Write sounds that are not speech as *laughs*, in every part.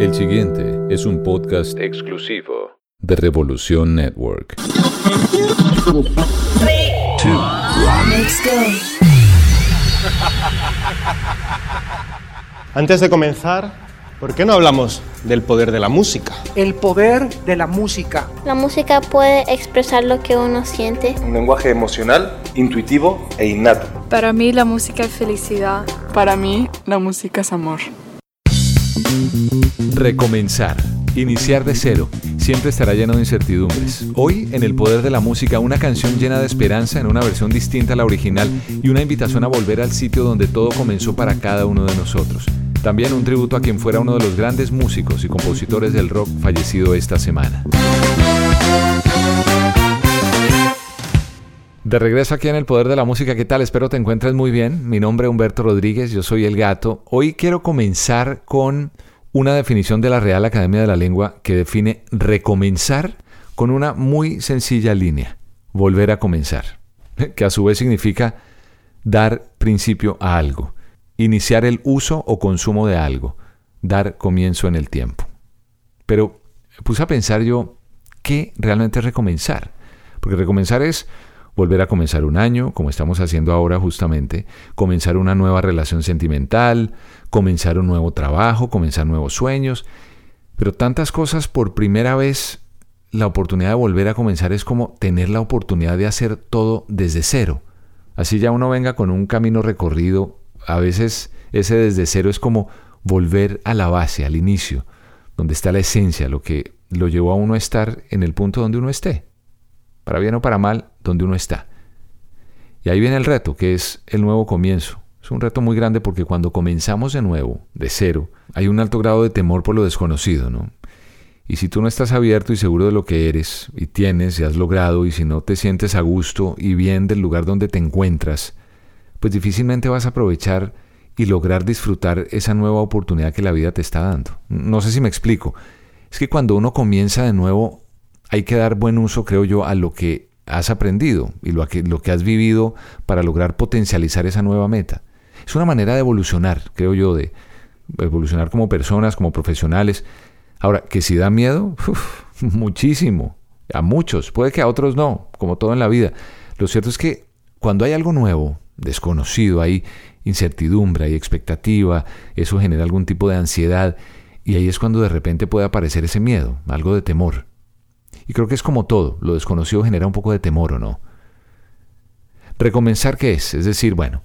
El siguiente es un podcast exclusivo de Revolución Network. Antes de comenzar, ¿por qué no hablamos del poder de la música? El poder de la música. La música puede expresar lo que uno siente. Un lenguaje emocional, intuitivo e innato. Para mí la música es felicidad. Para mí la música es amor. Recomenzar. Iniciar de cero siempre estará lleno de incertidumbres. Hoy, en el poder de la música, una canción llena de esperanza en una versión distinta a la original y una invitación a volver al sitio donde todo comenzó para cada uno de nosotros. También un tributo a quien fuera uno de los grandes músicos y compositores del rock fallecido esta semana. De regreso aquí en el Poder de la Música, ¿qué tal? Espero te encuentres muy bien. Mi nombre es Humberto Rodríguez, yo soy el gato. Hoy quiero comenzar con una definición de la Real Academia de la Lengua que define recomenzar con una muy sencilla línea, volver a comenzar, *laughs* que a su vez significa dar principio a algo, iniciar el uso o consumo de algo, dar comienzo en el tiempo. Pero puse a pensar yo, ¿qué realmente es recomenzar? Porque recomenzar es volver a comenzar un año, como estamos haciendo ahora justamente, comenzar una nueva relación sentimental, comenzar un nuevo trabajo, comenzar nuevos sueños, pero tantas cosas por primera vez, la oportunidad de volver a comenzar es como tener la oportunidad de hacer todo desde cero. Así ya uno venga con un camino recorrido, a veces ese desde cero es como volver a la base, al inicio, donde está la esencia, lo que lo llevó a uno a estar en el punto donde uno esté para bien o para mal, donde uno está. Y ahí viene el reto, que es el nuevo comienzo. Es un reto muy grande porque cuando comenzamos de nuevo, de cero, hay un alto grado de temor por lo desconocido, ¿no? Y si tú no estás abierto y seguro de lo que eres y tienes y has logrado, y si no te sientes a gusto y bien del lugar donde te encuentras, pues difícilmente vas a aprovechar y lograr disfrutar esa nueva oportunidad que la vida te está dando. No sé si me explico. Es que cuando uno comienza de nuevo, hay que dar buen uso, creo yo, a lo que has aprendido y lo que, lo que has vivido para lograr potencializar esa nueva meta. Es una manera de evolucionar, creo yo, de evolucionar como personas, como profesionales. Ahora, que si da miedo, *laughs* muchísimo, a muchos, puede que a otros no, como todo en la vida. Lo cierto es que cuando hay algo nuevo, desconocido, hay incertidumbre, hay expectativa, eso genera algún tipo de ansiedad y ahí es cuando de repente puede aparecer ese miedo, algo de temor. Y creo que es como todo, lo desconocido genera un poco de temor o no. Recomenzar qué es, es decir, bueno,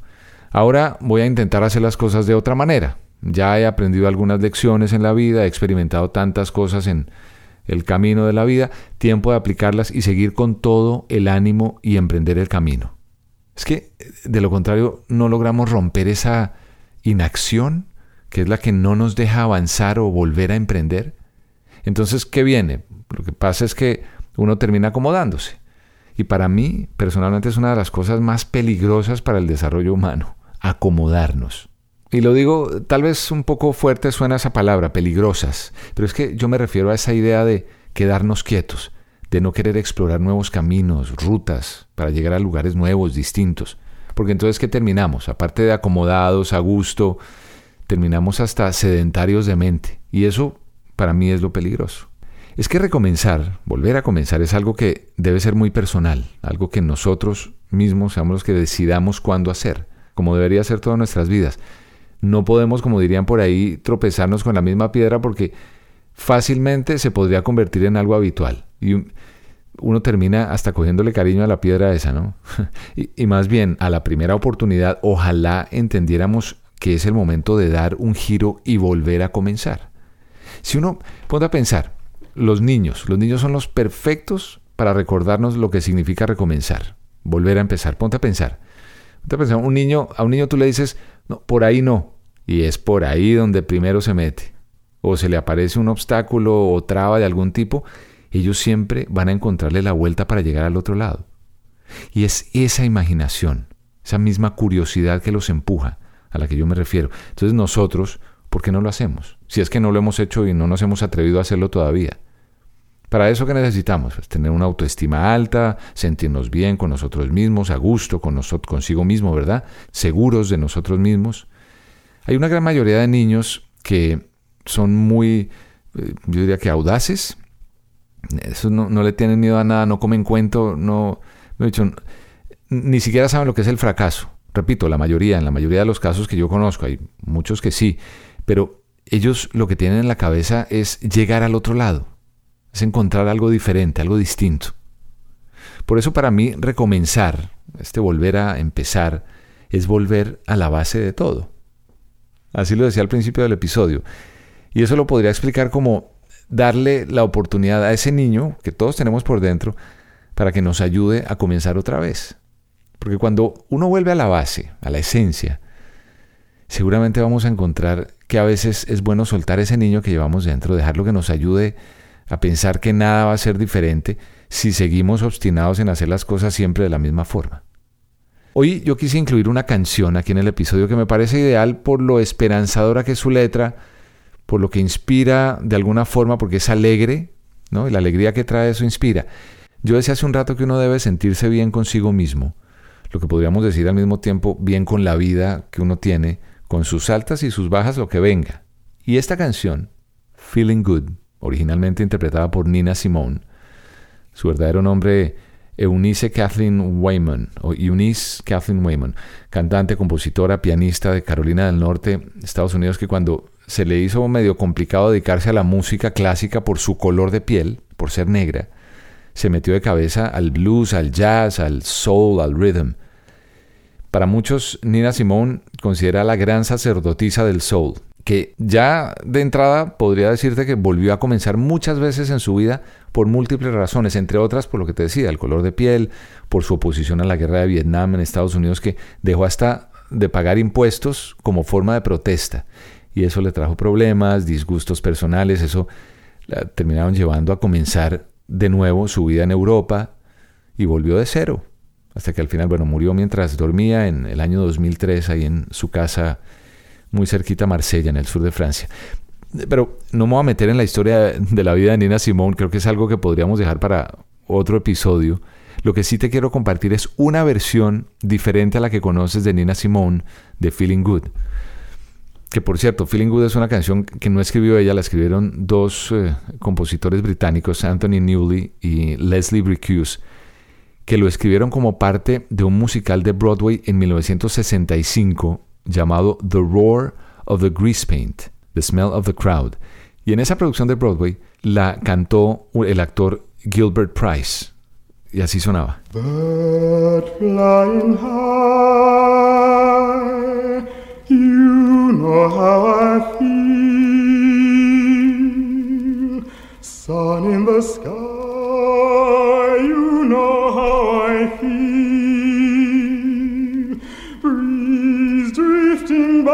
ahora voy a intentar hacer las cosas de otra manera. Ya he aprendido algunas lecciones en la vida, he experimentado tantas cosas en el camino de la vida, tiempo de aplicarlas y seguir con todo el ánimo y emprender el camino. Es que, de lo contrario, no logramos romper esa inacción que es la que no nos deja avanzar o volver a emprender. Entonces, ¿qué viene? Lo que pasa es que uno termina acomodándose. Y para mí, personalmente, es una de las cosas más peligrosas para el desarrollo humano, acomodarnos. Y lo digo, tal vez un poco fuerte suena esa palabra, peligrosas, pero es que yo me refiero a esa idea de quedarnos quietos, de no querer explorar nuevos caminos, rutas, para llegar a lugares nuevos, distintos. Porque entonces, ¿qué terminamos? Aparte de acomodados, a gusto, terminamos hasta sedentarios de mente. Y eso, para mí, es lo peligroso. Es que recomenzar, volver a comenzar, es algo que debe ser muy personal, algo que nosotros mismos seamos los que decidamos cuándo hacer. como debería ser todas nuestras vidas. No podemos, como dirían por ahí, tropezarnos con la misma piedra porque fácilmente se podría convertir en algo habitual. Y uno termina hasta cogiéndole cariño a la piedra esa, ¿no? *laughs* y, más bien, a la primera oportunidad, ojalá entendiéramos que es el momento de dar un giro y volver a comenzar. Si uno pone a pensar, los niños, los niños son los perfectos para recordarnos lo que significa recomenzar, volver a empezar. Ponte a pensar. Ponte a pensar, un niño, a un niño tú le dices, no, por ahí no, y es por ahí donde primero se mete. O se le aparece un obstáculo o traba de algún tipo, ellos siempre van a encontrarle la vuelta para llegar al otro lado. Y es esa imaginación, esa misma curiosidad que los empuja, a la que yo me refiero. Entonces nosotros, ¿por qué no lo hacemos? Si es que no lo hemos hecho y no nos hemos atrevido a hacerlo todavía. Para eso que necesitamos, pues, tener una autoestima alta, sentirnos bien con nosotros mismos, a gusto con nosotros, consigo mismo, ¿verdad? Seguros de nosotros mismos. Hay una gran mayoría de niños que son muy, eh, yo diría que audaces. Eso no, no le tienen miedo a nada, no comen cuento, no, no dicho, ni siquiera saben lo que es el fracaso. Repito, la mayoría, en la mayoría de los casos que yo conozco, hay muchos que sí, pero ellos lo que tienen en la cabeza es llegar al otro lado, es encontrar algo diferente, algo distinto. Por eso para mí recomenzar, este volver a empezar, es volver a la base de todo. Así lo decía al principio del episodio. Y eso lo podría explicar como darle la oportunidad a ese niño que todos tenemos por dentro para que nos ayude a comenzar otra vez. Porque cuando uno vuelve a la base, a la esencia, seguramente vamos a encontrar que a veces es bueno soltar ese niño que llevamos dentro, dejarlo que nos ayude a pensar que nada va a ser diferente si seguimos obstinados en hacer las cosas siempre de la misma forma. Hoy yo quise incluir una canción aquí en el episodio que me parece ideal por lo esperanzadora que es su letra, por lo que inspira de alguna forma, porque es alegre, ¿no? Y la alegría que trae eso inspira. Yo decía hace un rato que uno debe sentirse bien consigo mismo, lo que podríamos decir al mismo tiempo bien con la vida que uno tiene, con sus altas y sus bajas, lo que venga. Y esta canción, Feeling Good, originalmente interpretada por Nina Simone. Su verdadero nombre, Eunice Kathleen Wayman, o Eunice Kathleen Wayman, cantante, compositora, pianista de Carolina del Norte, Estados Unidos, que cuando se le hizo medio complicado dedicarse a la música clásica por su color de piel, por ser negra, se metió de cabeza al blues, al jazz, al soul, al rhythm. Para muchos, Nina Simone considera la gran sacerdotisa del soul, que ya de entrada podría decirte que volvió a comenzar muchas veces en su vida por múltiples razones, entre otras por lo que te decía, el color de piel, por su oposición a la guerra de Vietnam en Estados Unidos, que dejó hasta de pagar impuestos como forma de protesta. Y eso le trajo problemas, disgustos personales, eso la terminaron llevando a comenzar de nuevo su vida en Europa y volvió de cero. Hasta que al final, bueno, murió mientras dormía en el año 2003 ahí en su casa muy cerquita a Marsella, en el sur de Francia. Pero no me voy a meter en la historia de la vida de Nina Simone, creo que es algo que podríamos dejar para otro episodio. Lo que sí te quiero compartir es una versión diferente a la que conoces de Nina Simone, de Feeling Good. Que por cierto, Feeling Good es una canción que no escribió ella, la escribieron dos eh, compositores británicos, Anthony Newley y Leslie Bricusse, que lo escribieron como parte de un musical de Broadway en 1965 llamado The Roar of the Grease Paint, The Smell of the Crowd. Y en esa producción de Broadway la cantó el actor Gilbert Price. Y así sonaba. Know how I feel. Sun in the sky, you know how I feel. Breeze drifting by,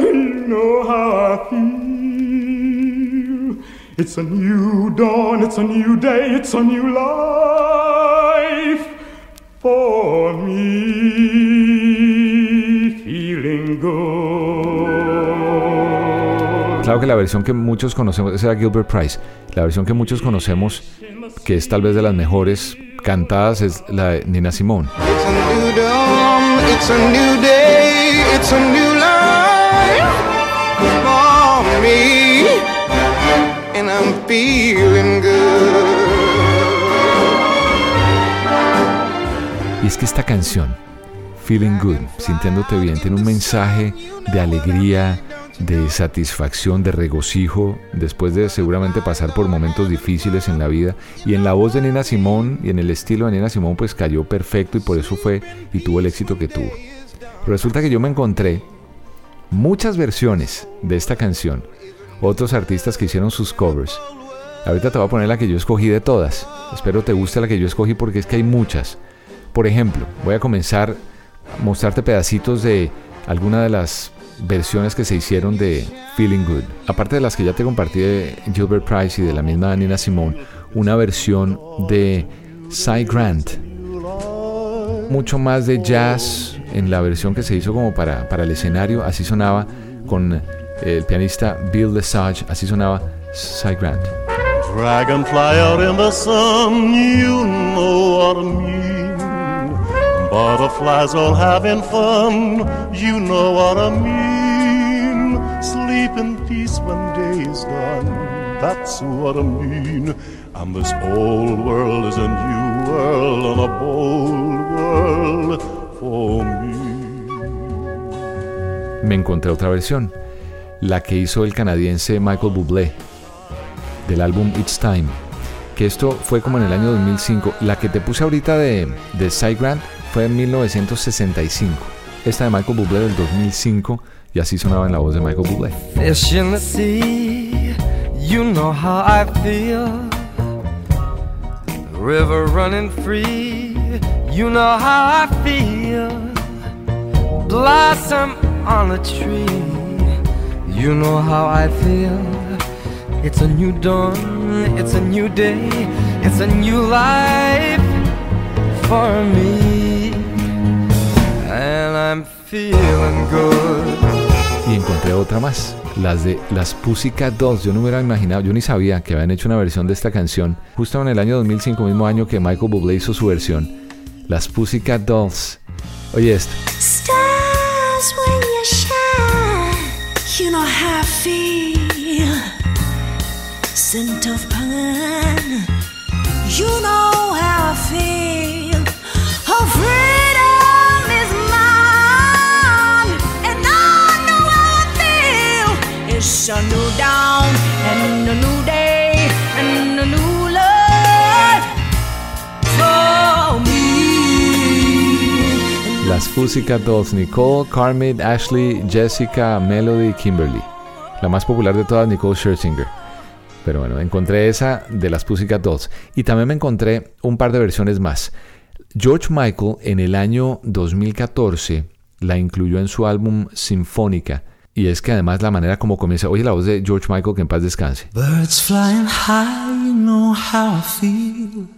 you know how I feel. It's a new dawn, it's a new day, it's a new life for me. Claro que la versión que muchos conocemos, esa era Gilbert Price, la versión que muchos conocemos, que es tal vez de las mejores cantadas, es la de Nina Simone. Y es que esta canción, Feeling Good, sintiéndote bien. Tiene un mensaje de alegría, de satisfacción, de regocijo, después de seguramente pasar por momentos difíciles en la vida. Y en la voz de Nina Simón y en el estilo de Nina Simón, pues cayó perfecto y por eso fue y tuvo el éxito que tuvo. resulta que yo me encontré muchas versiones de esta canción, otros artistas que hicieron sus covers. Ahorita te voy a poner la que yo escogí de todas. Espero te guste la que yo escogí porque es que hay muchas. Por ejemplo, voy a comenzar a mostrarte pedacitos de alguna de las versiones que se hicieron de Feeling Good. Aparte de las que ya te compartí de Gilbert Price y de la misma Nina Simone, una versión de Cy Grant. Mucho más de jazz en la versión que se hizo como para, para el escenario, así sonaba con el pianista Bill Lesage, así sonaba Cy Grant. Dragonfly out in the sun, you know what. Butterflies all having fun, you know what I mean. Sleep in peace when day is done, that's what I mean. And this old world is a new world and a bold world for me. Me encontré otra versión, la que hizo el canadiense Michael Bublé, del álbum It's Time. Que esto fue como en el año 2005. La que te puse ahorita de, de Cy Grant fue en 1965. Esta de Michael Bublé del 2005 y así sonaba en la voz de Michael Bublé. Fish in the sea, you know how I feel. River running free, you know how I feel. Blossom on a tree, you know how I feel. It's a new dawn, it's a new day, it's a new life for me. I'm feeling good. Y encontré otra más, las de las Pussycat Dolls. Yo no me hubiera imaginado, yo ni sabía que habían hecho una versión de esta canción justo en el año 2005, mismo año que Michael Bublé hizo su versión. Las Pussycat Dolls. Oye esto. Stars when you shine, you know how I feel. Scent of pine, you know Las Pussycat Dolls, Nicole, Carmen, Ashley, Jessica, Melody, Kimberly. La más popular de todas, Nicole Scherzinger. Pero bueno, encontré esa de las Pussycat Dolls. Y también me encontré un par de versiones más. George Michael en el año 2014 la incluyó en su álbum Sinfónica. Y es que además la manera como comienza, oye la voz de George Michael, que en paz descanse. Birds flying high, you how I feel.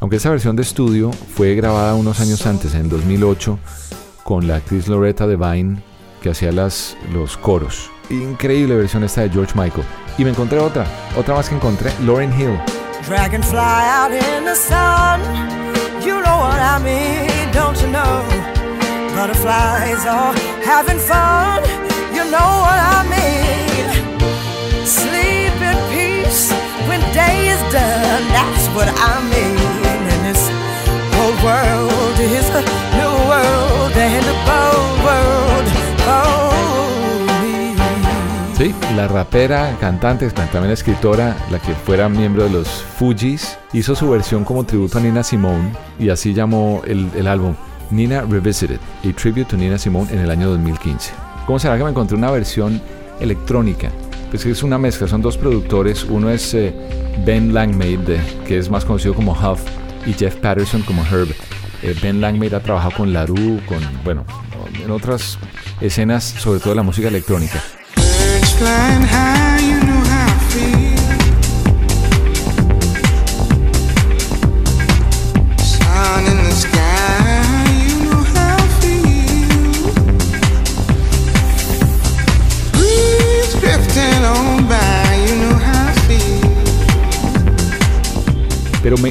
Aunque esa versión de estudio fue grabada unos años antes, en 2008, con la actriz Loretta Devine, que hacía las, los coros. Increíble versión esta de George Michael. Y me encontré otra, otra más que encontré, Lauren Hill. Dragonfly out in the sun, you know what I mean, don't you know? Butterflies are having fun, you know what I mean. Sleep in peace when day is done, that's what I mean. Sí, la rapera, cantante, también escritora, la que fuera miembro de los Fugees, hizo su versión como tributo a Nina Simone y así llamó el, el álbum Nina Revisited, a tribute to Nina Simone en el año 2015. ¿Cómo será que me encontré una versión electrónica? Pues es una mezcla, son dos productores, uno es eh, Ben Langmaid, que es más conocido como Huff, y Jeff Patterson como Herb. Eh, ben Langmaid ha trabajado con LaRue, con, bueno, en otras escenas, sobre todo la música electrónica.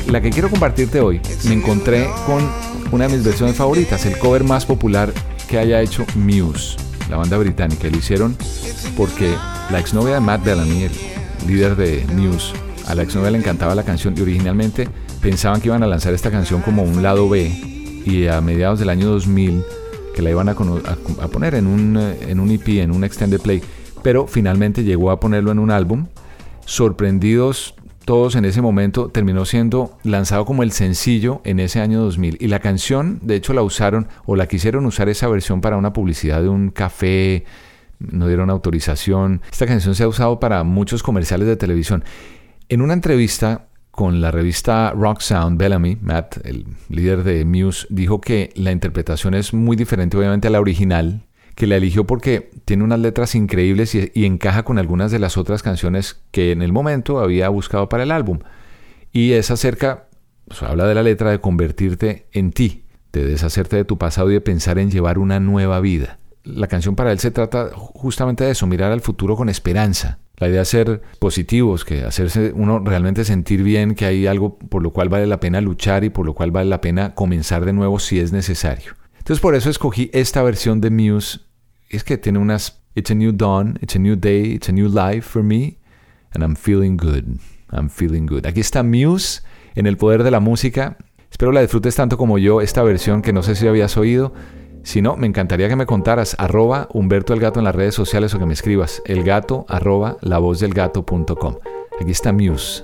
La que quiero compartirte hoy, me encontré con una de mis versiones favoritas, el cover más popular que haya hecho Muse, la banda británica. Lo hicieron porque la exnovia de Matt Bellamy, el líder de Muse, a la exnovia le encantaba la canción y originalmente pensaban que iban a lanzar esta canción como un lado B y a mediados del año 2000 que la iban a, poner en un, en un EP, en un extended play, pero finalmente llegó a ponerlo en un álbum. Sorprendidos todos en ese momento, terminó siendo lanzado como el sencillo en ese año 2000. Y la canción, de hecho, la usaron o la quisieron usar esa versión para una publicidad de un café, no dieron autorización. Esta canción se ha usado para muchos comerciales de televisión. En una entrevista con la revista Rock Sound, Bellamy, Matt, el líder de Muse, dijo que la interpretación es muy diferente obviamente a la original, que la eligió porque tiene unas letras increíbles y, encaja con algunas de las otras canciones que en el momento había buscado para el álbum. Y es acerca, pues, habla de la letra de convertirte en ti, de deshacerte de tu pasado y de pensar en llevar una nueva vida. La canción para él se trata justamente de eso, mirar al futuro con esperanza, la idea de ser positivos, que hacerse uno realmente sentir bien, que hay algo por lo cual vale la pena luchar y por lo cual vale la pena comenzar de nuevo si es necesario. Entonces por eso escogí esta versión de Muse. Es que tiene unas It's a new dawn, it's a new day, it's a new life for me and I'm feeling good. I'm feeling good. Aquí está Muse en el poder de la música. Espero la disfrutes tanto como yo esta versión que no sé si habías oído. Si no, me encantaría que me contaras arroba Humberto el Gato en las redes sociales o que me escribas el gato arroba lavozdelgato.com. Aquí está Muse.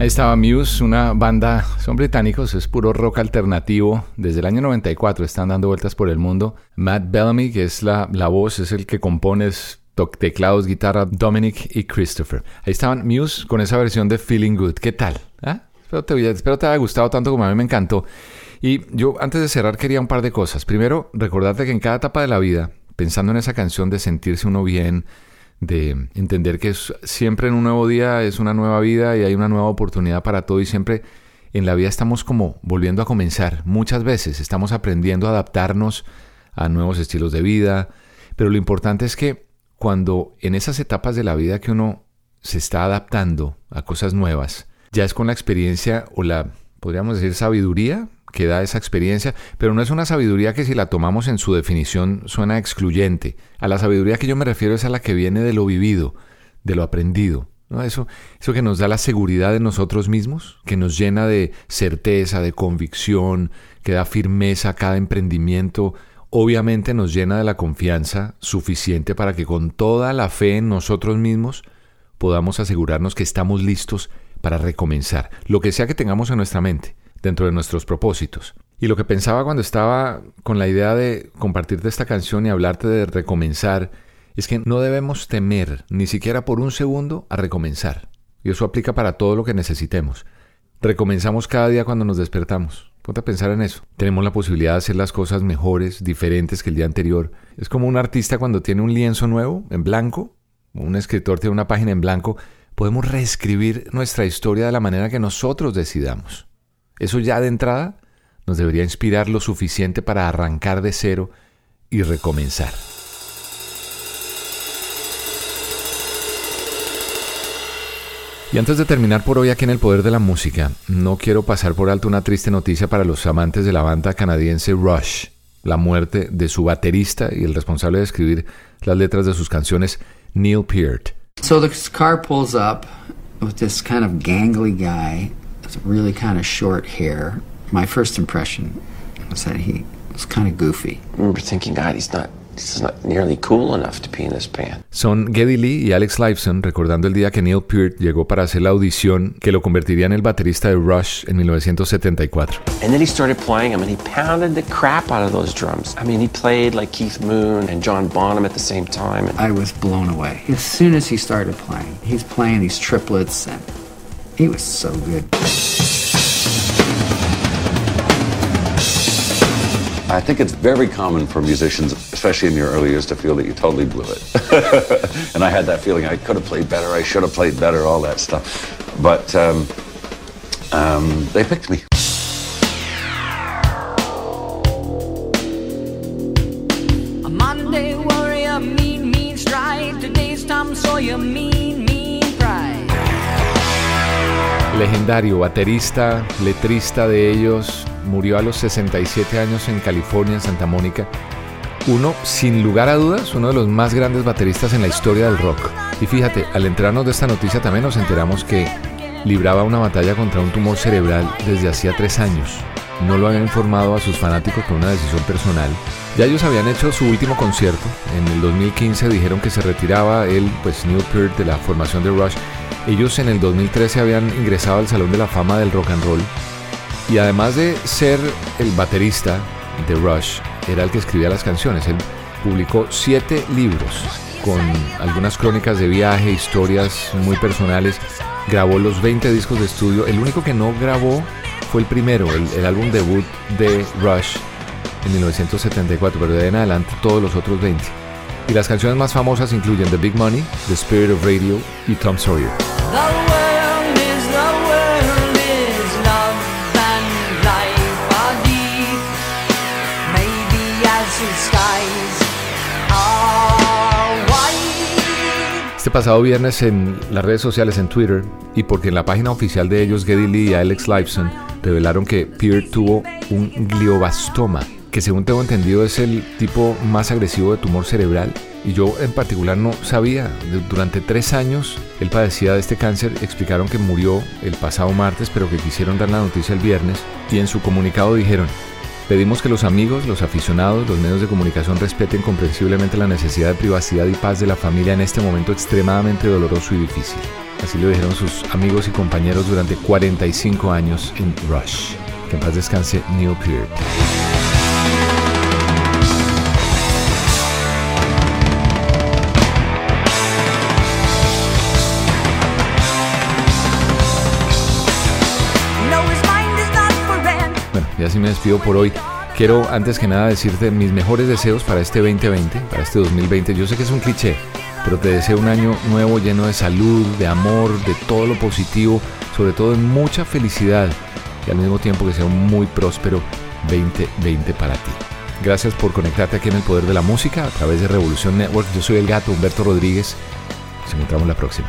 Ahí estaba Muse, una banda, son británicos, es puro rock alternativo. Desde el año 94 están dando vueltas por el mundo. Matt Bellamy, que es la, la voz, es el que compone teclados, guitarra, Dominic y Christopher. Ahí estaban Muse con esa versión de Feeling Good. ¿Qué tal? ¿Ah? Espero te, espero te haya gustado tanto como a mí me encantó. Y yo antes de cerrar quería un par de cosas. Primero, recordarte que en cada etapa de la vida, pensando en esa canción de sentirse uno bien, de entender que siempre en un nuevo día es una nueva vida y hay una nueva oportunidad para todo y siempre en la vida estamos como volviendo a comenzar. Muchas veces estamos aprendiendo a adaptarnos a nuevos estilos de vida, pero lo importante es que cuando en esas etapas de la vida que uno se está adaptando a cosas nuevas, ya es con la experiencia o la, podríamos decir, sabiduría que da esa experiencia, pero no es una sabiduría que si la tomamos en su definición suena excluyente. A la sabiduría que yo me refiero es a la que viene de lo vivido, de lo aprendido. Eso, eso que nos da la seguridad de nosotros mismos, que nos llena de certeza, de convicción, que da firmeza a cada emprendimiento, obviamente nos llena de la confianza suficiente para que con toda la fe en nosotros mismos podamos asegurarnos que estamos listos para recomenzar, lo que sea que tengamos en nuestra mente, dentro de nuestros propósitos. Y lo que pensaba cuando estaba con la idea de compartirte esta canción y hablarte de recomenzar, es que no debemos temer, ni siquiera por un segundo, a recomenzar. Y eso aplica para todo lo que necesitemos. Recomenzamos cada día cuando nos despertamos. Ponte a pensar en eso. Tenemos la posibilidad de hacer las cosas mejores, diferentes que el día anterior. Es como un artista cuando tiene un lienzo nuevo, en blanco, un escritor tiene una página en blanco, podemos reescribir nuestra historia de la manera que nosotros decidamos. Eso ya de entrada nos debería inspirar lo suficiente para arrancar de cero y recomenzar. Y antes de terminar por hoy aquí en el Poder de la Música, no quiero pasar por alto una triste noticia para los amantes de la banda canadiense Rush, la muerte de su baterista y el responsable de escribir las letras de sus canciones, Neil Peart. So the car pulls up with this kind of gangly guy with really kind of short hair. My first impression was that he was kind of goofy. I remember thinking, God, he's not He's not nearly cool enough to be in this band. Son Geddy Lee y Alex Lifeson recordando el día que Neil Peart llegó para hacer la audición que lo convertiría en el baterista de Rush en 1974. And then he started playing them and he pounded the crap out of those drums. I mean, he played like Keith Moon and John Bonham at the same time. I was blown away. As soon as he started playing, he's playing these triplets and He was so good. I think it's very common for musicians, especially in your early years, to feel that you totally blew it. *laughs* and I had that feeling I could have played better, I should have played better, all that stuff. But um, um, they picked me. Legendario baterista, letrista de ellos, murió a los 67 años en California, en Santa Mónica. Uno, sin lugar a dudas, uno de los más grandes bateristas en la historia del rock. Y fíjate, al enterarnos de esta noticia también nos enteramos que libraba una batalla contra un tumor cerebral desde hacía tres años. No lo habían informado a sus fanáticos por una decisión personal. Ya ellos habían hecho su último concierto. En el 2015 dijeron que se retiraba él, pues Peart, de la formación de Rush. Ellos en el 2013 habían ingresado al Salón de la Fama del Rock and Roll. Y además de ser el baterista de Rush, era el que escribía las canciones. Él publicó siete libros con algunas crónicas de viaje, historias muy personales. Grabó los 20 discos de estudio. El único que no grabó fue el primero, el, el álbum debut de Rush en 1974, pero de ahí en adelante todos los otros 20. Y las canciones más famosas incluyen The Big Money, The Spirit of Radio y Tom Sawyer. Este pasado viernes en las redes sociales, en Twitter, y porque en la página oficial de ellos, Geddy Lee y Alex Lifeson revelaron que Peart tuvo un glioblastoma, que según tengo entendido es el tipo más agresivo de tumor cerebral. Y yo en particular no sabía, durante tres años él padecía de este cáncer, explicaron que murió el pasado martes, pero que quisieron dar la noticia el viernes, y en su comunicado dijeron, Pedimos que los amigos, los aficionados, los medios de comunicación respeten comprensiblemente la necesidad de privacidad y paz de la familia en este momento extremadamente doloroso y difícil. Así lo dijeron sus amigos y compañeros durante 45 años en Rush. Que en paz descanse Neil Peart. Así me despido por hoy. Quiero antes que nada decirte mis mejores deseos para este 2020, para este 2020. Yo sé que es un cliché, pero te deseo un año nuevo lleno de salud, de amor, de todo lo positivo, sobre todo de mucha felicidad y al mismo tiempo que sea un muy próspero 2020 para ti. Gracias por conectarte aquí en el Poder de la Música a través de Revolución Network. Yo soy el gato Humberto Rodríguez. Nos encontramos la próxima.